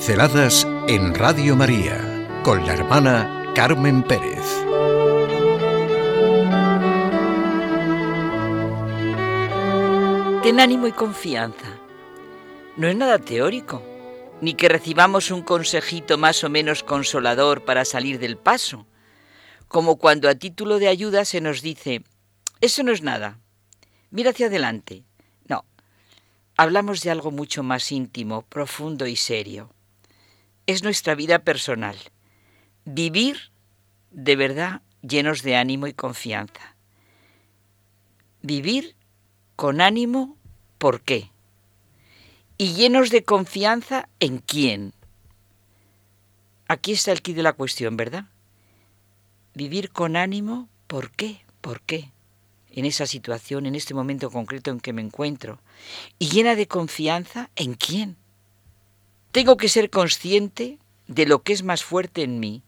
Pinceladas en Radio María con la hermana Carmen Pérez. Ten ánimo y confianza. No es nada teórico, ni que recibamos un consejito más o menos consolador para salir del paso, como cuando a título de ayuda se nos dice, eso no es nada, mira hacia adelante. No, hablamos de algo mucho más íntimo, profundo y serio. Es nuestra vida personal. Vivir de verdad llenos de ánimo y confianza. Vivir con ánimo, ¿por qué? Y llenos de confianza en quién. Aquí está el quid de la cuestión, ¿verdad? Vivir con ánimo, ¿por qué? ¿Por qué? En esa situación, en este momento concreto en que me encuentro. Y llena de confianza en quién. Tengo que ser consciente de lo que es más fuerte en mí.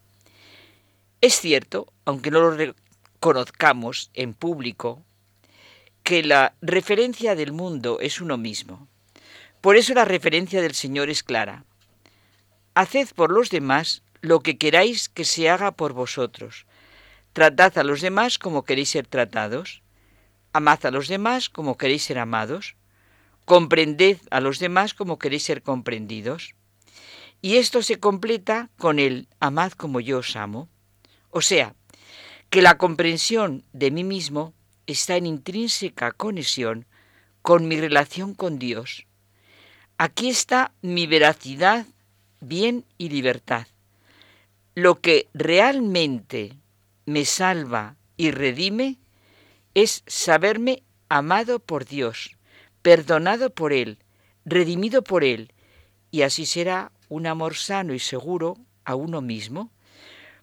Es cierto, aunque no lo reconozcamos en público, que la referencia del mundo es uno mismo. Por eso la referencia del Señor es clara. Haced por los demás lo que queráis que se haga por vosotros. Tratad a los demás como queréis ser tratados. Amad a los demás como queréis ser amados. Comprended a los demás como queréis ser comprendidos. Y esto se completa con el amad como yo os amo. O sea, que la comprensión de mí mismo está en intrínseca conexión con mi relación con Dios. Aquí está mi veracidad, bien y libertad. Lo que realmente me salva y redime es saberme amado por Dios, perdonado por Él, redimido por Él, y así será un amor sano y seguro a uno mismo,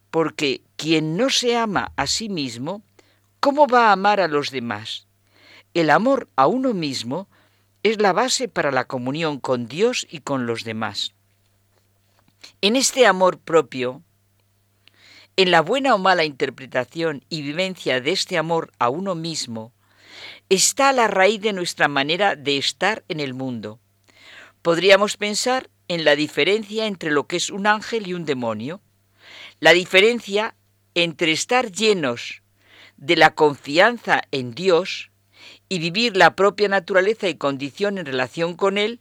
porque quien no se ama a sí mismo, ¿cómo va a amar a los demás? El amor a uno mismo es la base para la comunión con Dios y con los demás. En este amor propio, en la buena o mala interpretación y vivencia de este amor a uno mismo, está la raíz de nuestra manera de estar en el mundo. Podríamos pensar en la diferencia entre lo que es un ángel y un demonio, la diferencia entre estar llenos de la confianza en Dios y vivir la propia naturaleza y condición en relación con Él,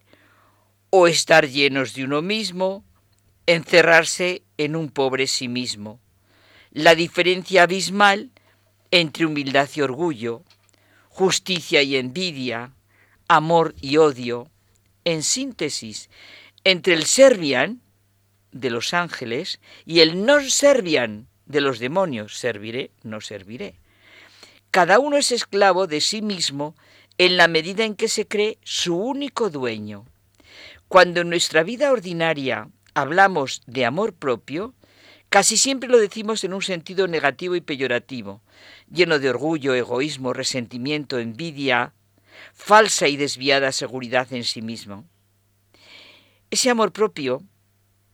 o estar llenos de uno mismo, encerrarse en un pobre sí mismo. La diferencia abismal entre humildad y orgullo, justicia y envidia, amor y odio, en síntesis, entre el servian de los ángeles y el no servian de los demonios, serviré, no serviré. Cada uno es esclavo de sí mismo en la medida en que se cree su único dueño. Cuando en nuestra vida ordinaria hablamos de amor propio, casi siempre lo decimos en un sentido negativo y peyorativo, lleno de orgullo, egoísmo, resentimiento, envidia, falsa y desviada seguridad en sí mismo. Ese amor propio,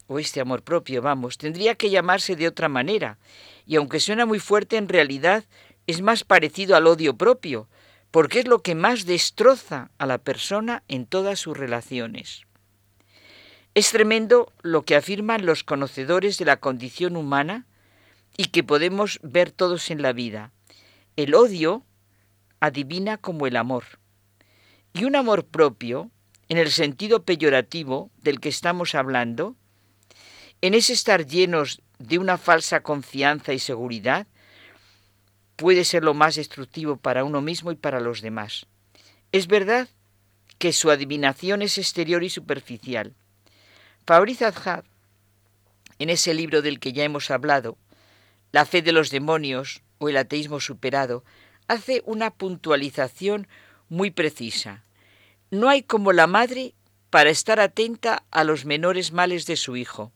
o este amor propio, vamos, tendría que llamarse de otra manera, y aunque suena muy fuerte, en realidad es más parecido al odio propio, porque es lo que más destroza a la persona en todas sus relaciones. Es tremendo lo que afirman los conocedores de la condición humana y que podemos ver todos en la vida. El odio adivina como el amor. Y un amor propio en el sentido peyorativo del que estamos hablando, en ese estar llenos de una falsa confianza y seguridad, puede ser lo más destructivo para uno mismo y para los demás. Es verdad que su adivinación es exterior y superficial. Fabriz Azhar, en ese libro del que ya hemos hablado, La fe de los demonios o el ateísmo superado, hace una puntualización muy precisa. No hay como la madre para estar atenta a los menores males de su hijo,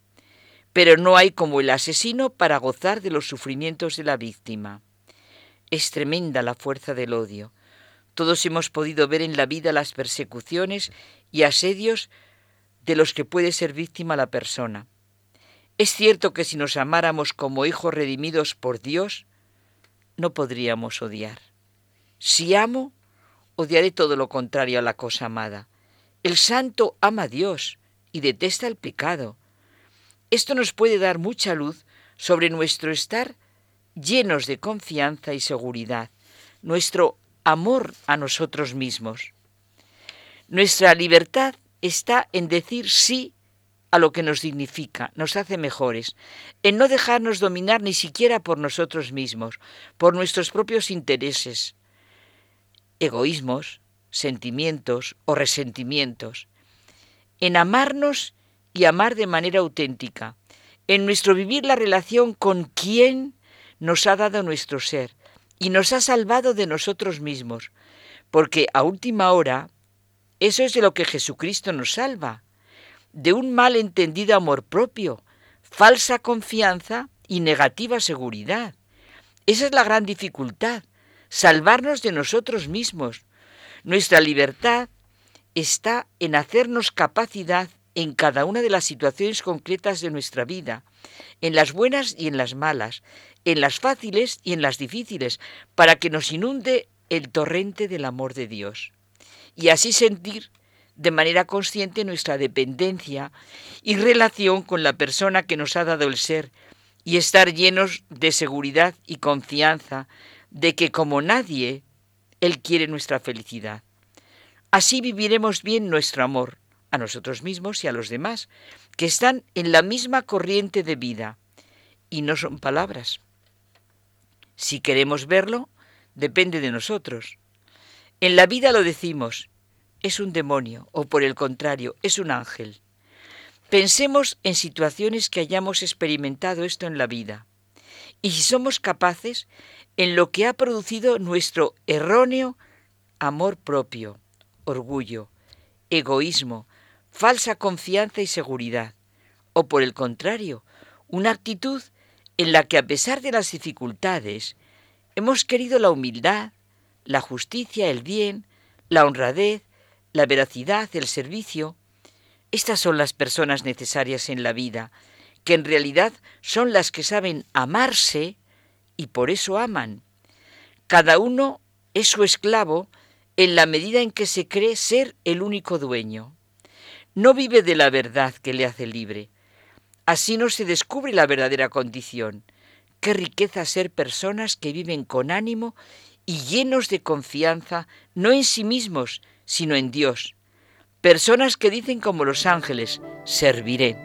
pero no hay como el asesino para gozar de los sufrimientos de la víctima. Es tremenda la fuerza del odio. Todos hemos podido ver en la vida las persecuciones y asedios de los que puede ser víctima la persona. Es cierto que si nos amáramos como hijos redimidos por Dios, no podríamos odiar. Si amo, odiaré todo lo contrario a la cosa amada. El santo ama a Dios y detesta el pecado. Esto nos puede dar mucha luz sobre nuestro estar llenos de confianza y seguridad, nuestro amor a nosotros mismos. Nuestra libertad está en decir sí a lo que nos dignifica, nos hace mejores, en no dejarnos dominar ni siquiera por nosotros mismos, por nuestros propios intereses, egoísmos, sentimientos o resentimientos, en amarnos y amar de manera auténtica, en nuestro vivir la relación con quien nos ha dado nuestro ser y nos ha salvado de nosotros mismos, porque a última hora eso es de lo que Jesucristo nos salva, de un mal entendido amor propio, falsa confianza y negativa seguridad. Esa es la gran dificultad, salvarnos de nosotros mismos. Nuestra libertad está en hacernos capacidad en cada una de las situaciones concretas de nuestra vida, en las buenas y en las malas, en las fáciles y en las difíciles, para que nos inunde el torrente del amor de Dios. Y así sentir de manera consciente nuestra dependencia y relación con la persona que nos ha dado el ser, y estar llenos de seguridad y confianza de que como nadie, Él quiere nuestra felicidad. Así viviremos bien nuestro amor a nosotros mismos y a los demás, que están en la misma corriente de vida, y no son palabras. Si queremos verlo, depende de nosotros. En la vida lo decimos, es un demonio, o por el contrario, es un ángel. Pensemos en situaciones que hayamos experimentado esto en la vida, y si somos capaces, en lo que ha producido nuestro erróneo amor propio, orgullo, egoísmo, falsa confianza y seguridad, o por el contrario, una actitud en la que a pesar de las dificultades hemos querido la humildad, la justicia, el bien, la honradez, la veracidad, el servicio. Estas son las personas necesarias en la vida, que en realidad son las que saben amarse y por eso aman. Cada uno es su esclavo en la medida en que se cree ser el único dueño. No vive de la verdad que le hace libre, Así no se descubre la verdadera condición. Qué riqueza ser personas que viven con ánimo y llenos de confianza, no en sí mismos, sino en Dios. Personas que dicen como los ángeles, serviré.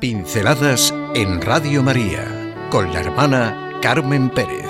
Pinceladas en Radio María con la hermana Carmen Pérez.